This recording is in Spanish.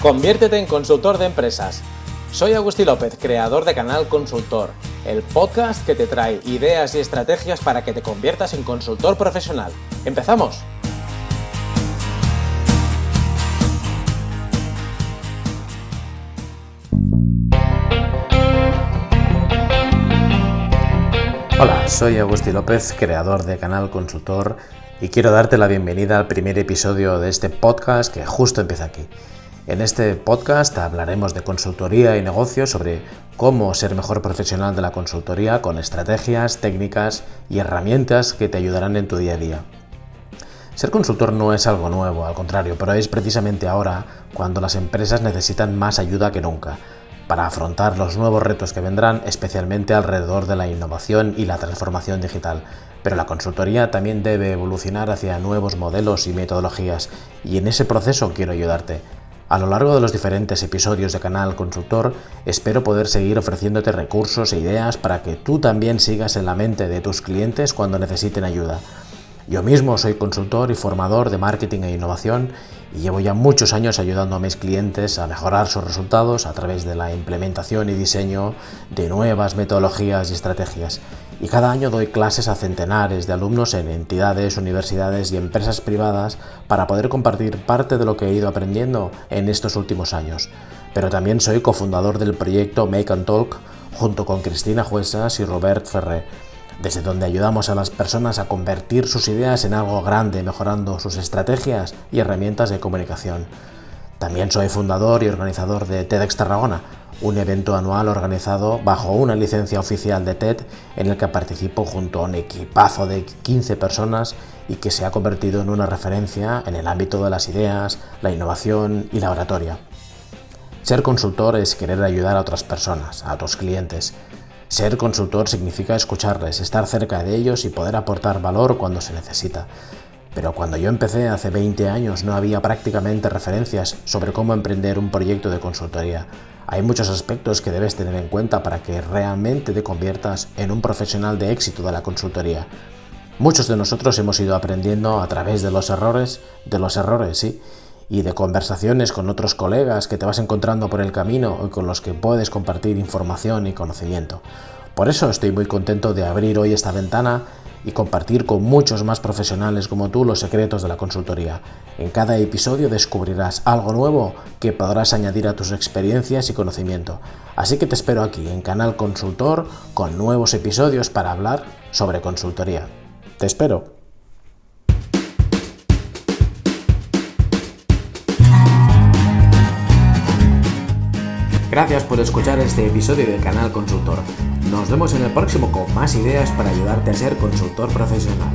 Conviértete en consultor de empresas. Soy Agustín López, creador de Canal Consultor, el podcast que te trae ideas y estrategias para que te conviertas en consultor profesional. ¡Empezamos! Hola, soy Agustín López, creador de Canal Consultor, y quiero darte la bienvenida al primer episodio de este podcast que justo empieza aquí. En este podcast hablaremos de consultoría y negocios, sobre cómo ser mejor profesional de la consultoría con estrategias, técnicas y herramientas que te ayudarán en tu día a día. Ser consultor no es algo nuevo, al contrario, pero es precisamente ahora cuando las empresas necesitan más ayuda que nunca para afrontar los nuevos retos que vendrán, especialmente alrededor de la innovación y la transformación digital. Pero la consultoría también debe evolucionar hacia nuevos modelos y metodologías, y en ese proceso quiero ayudarte. A lo largo de los diferentes episodios de Canal Consultor, espero poder seguir ofreciéndote recursos e ideas para que tú también sigas en la mente de tus clientes cuando necesiten ayuda. Yo mismo soy consultor y formador de marketing e innovación y llevo ya muchos años ayudando a mis clientes a mejorar sus resultados a través de la implementación y diseño de nuevas metodologías y estrategias y cada año doy clases a centenares de alumnos en entidades, universidades y empresas privadas para poder compartir parte de lo que he ido aprendiendo en estos últimos años. Pero también soy cofundador del proyecto Make and Talk junto con Cristina Juesas y Robert Ferré, desde donde ayudamos a las personas a convertir sus ideas en algo grande, mejorando sus estrategias y herramientas de comunicación. También soy fundador y organizador de TEDx Tarragona, un evento anual organizado bajo una licencia oficial de TED en el que participo junto a un equipazo de 15 personas y que se ha convertido en una referencia en el ámbito de las ideas, la innovación y la oratoria. Ser consultor es querer ayudar a otras personas, a otros clientes. Ser consultor significa escucharles, estar cerca de ellos y poder aportar valor cuando se necesita. Pero cuando yo empecé hace 20 años no había prácticamente referencias sobre cómo emprender un proyecto de consultoría. Hay muchos aspectos que debes tener en cuenta para que realmente te conviertas en un profesional de éxito de la consultoría. Muchos de nosotros hemos ido aprendiendo a través de los errores, de los errores, sí, y de conversaciones con otros colegas que te vas encontrando por el camino y con los que puedes compartir información y conocimiento. Por eso estoy muy contento de abrir hoy esta ventana y compartir con muchos más profesionales como tú los secretos de la consultoría. En cada episodio descubrirás algo nuevo que podrás añadir a tus experiencias y conocimiento. Así que te espero aquí en Canal Consultor con nuevos episodios para hablar sobre consultoría. Te espero. Gracias por escuchar este episodio del Canal Consultor. Nos vemos en el próximo con más ideas para ayudarte a ser consultor profesional.